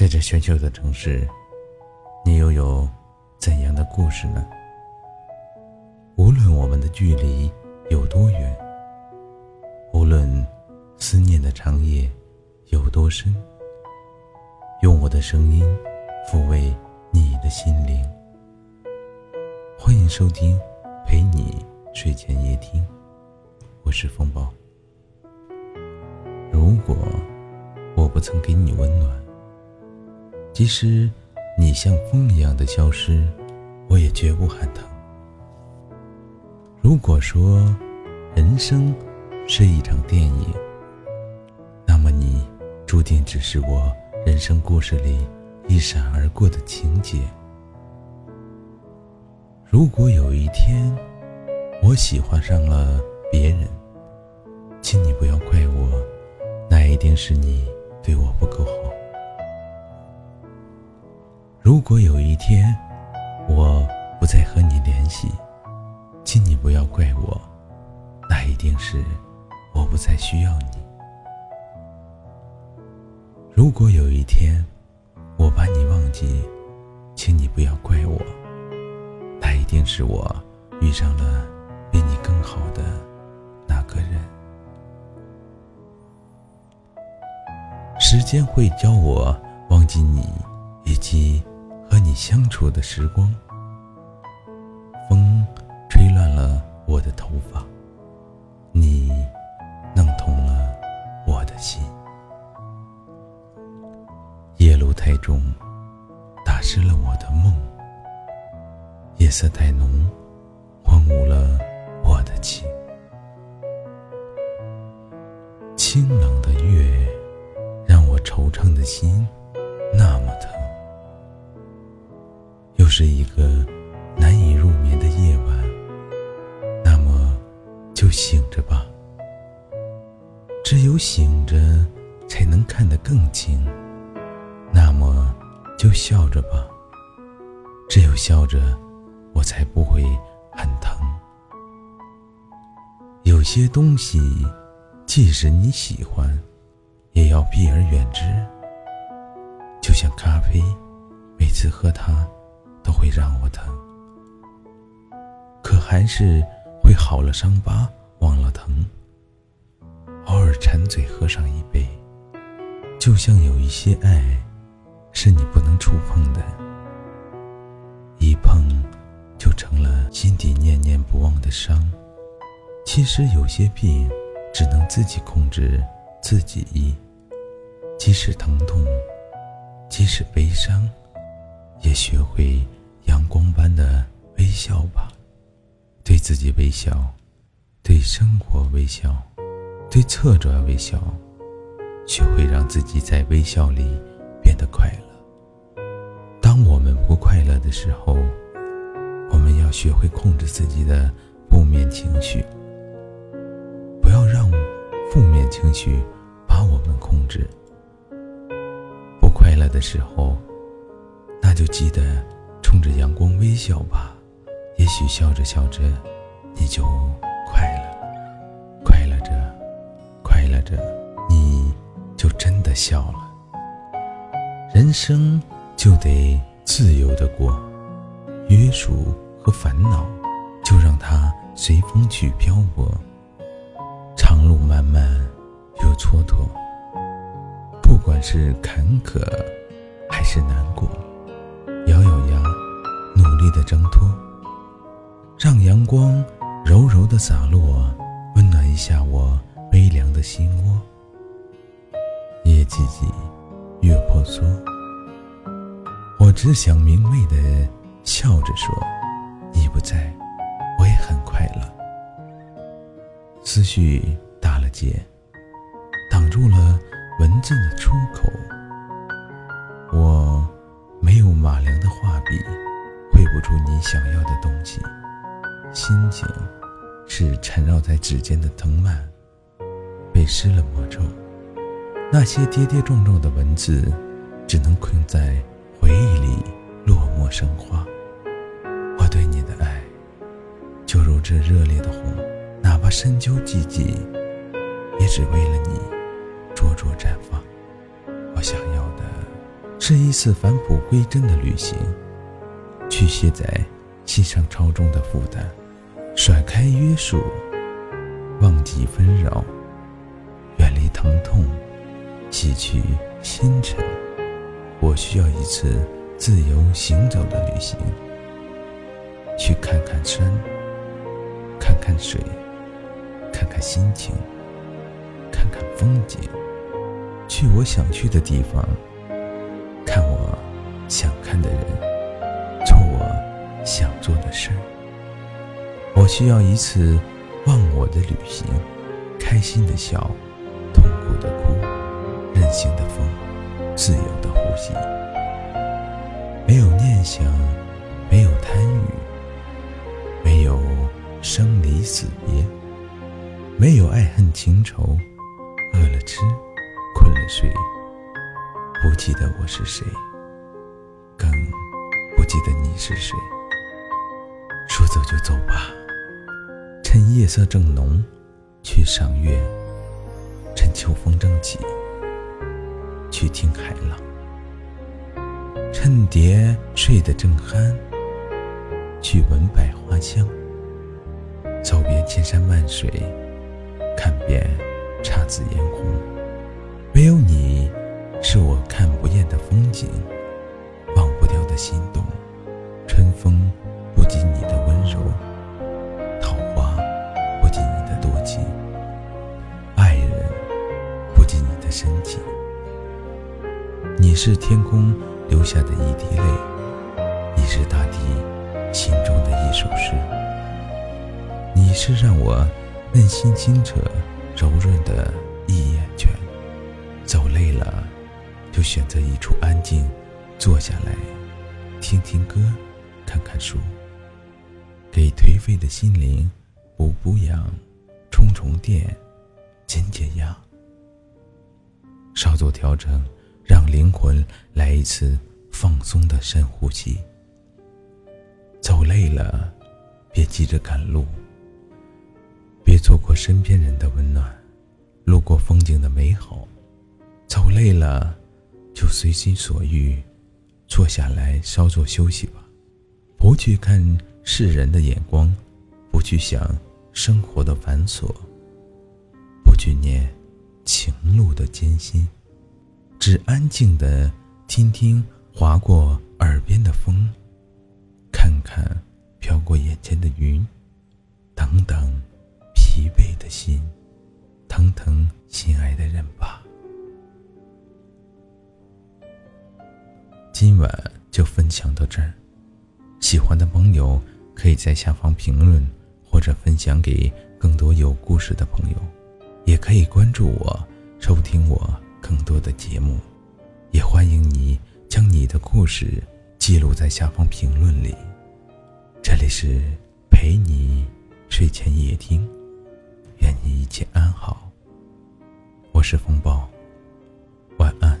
在这喧嚣的城市，你又有怎样的故事呢？无论我们的距离有多远，无论思念的长夜有多深，用我的声音抚慰你的心灵。欢迎收听《陪你睡前夜听》，我是风暴。如果我不曾给你温暖，即使你像风一样的消失，我也绝不喊疼。如果说人生是一场电影，那么你注定只是我人生故事里一闪而过的情节。如果有一天我喜欢上了别人，请你不要怪我，那一定是你对我不够好。如果有一天我不再和你联系，请你不要怪我，那一定是我不再需要你。如果有一天我把你忘记，请你不要怪我，那一定是我遇上了比你更好的那个人。时间会教我忘记你，以及。和你相处的时光，风吹乱了我的头发，你弄痛了我的心。夜路太重，打湿了我的梦。夜色太浓，荒芜了我的情。清冷的月，让我惆怅的心是一个难以入眠的夜晚，那么就醒着吧。只有醒着，才能看得更清。那么就笑着吧。只有笑着，我才不会很疼。有些东西，即使你喜欢，也要避而远之。就像咖啡，每次喝它。都会让我疼，可还是会好了伤疤忘了疼。偶尔馋嘴喝上一杯，就像有一些爱，是你不能触碰的，一碰就成了心底念念不忘的伤。其实有些病，只能自己控制自己医，即使疼痛，即使悲伤。也学会阳光般的微笑吧，对自己微笑，对生活微笑，对挫折微笑，学会让自己在微笑里变得快乐。当我们不快乐的时候，我们要学会控制自己的负面情绪，不要让负面情绪把我们控制。不快乐的时候。那就记得冲着阳光微笑吧，也许笑着笑着，你就快乐，快乐着，快乐着，你就真的笑了。人生就得自由的过，约束和烦恼就让它随风去漂泊。长路漫漫又蹉跎，不管是坎坷还是难过。咬咬牙，努力的挣脱，让阳光柔柔的洒落，温暖一下我悲凉的心窝。夜寂寂，月婆娑，我只想明媚的笑着说：你不在，我也很快乐。思绪打了结，挡住了文字的出口。画笔，绘不出你想要的东西。心情是缠绕在指尖的藤蔓，被施了魔咒。那些跌跌撞撞的文字，只能困在回忆里，落寞生花。我对你的爱，就如这热烈的红，哪怕深秋寂寂，也只为了你灼灼绽放。我想要。是一次返璞归真的旅行，去卸载心上超重的负担，甩开约束，忘记纷扰，远离疼痛，洗去星辰。我需要一次自由行走的旅行，去看看山，看看水，看看心情，看看风景，去我想去的地方。想看的人，做我想做的事儿。我需要一次忘我的旅行，开心的笑，痛苦的哭，任性的疯，自由的呼吸。没有念想，没有贪欲，没有生离死别，没有爱恨情仇，饿了吃，困了睡。不记得我是谁，记得你是谁。说走就走吧，趁夜色正浓，去赏月；趁秋风正起，去听海浪；趁蝶睡得正酣，去闻百花香。走遍千山万水，看遍姹紫嫣红，唯有你。是我看不厌的风景，心动。春风不及你的温柔，桃花不及你的多情，爱人不及你的深情。你是天空留下的一滴泪，你是大地心中的一首诗。你是让我内心清澈柔润的一眼泉。走累了。就选择一处安静，坐下来，听听歌，看看书，给颓废的心灵补补氧，充充电，减减压，稍作调整，让灵魂来一次放松的深呼吸。走累了，别急着赶路，别错过身边人的温暖，路过风景的美好。走累了。就随心所欲，坐下来稍作休息吧，不去看世人的眼光，不去想生活的繁琐，不去念情路的艰辛，只安静的听听划过耳边的风，看看飘过眼前的云，等等疲惫的心，疼疼心爱的人吧。今晚就分享到这儿，喜欢的朋友可以在下方评论或者分享给更多有故事的朋友，也可以关注我，收听我更多的节目，也欢迎你将你的故事记录在下方评论里。这里是陪你睡前夜听，愿你一切安好。我是风暴。晚安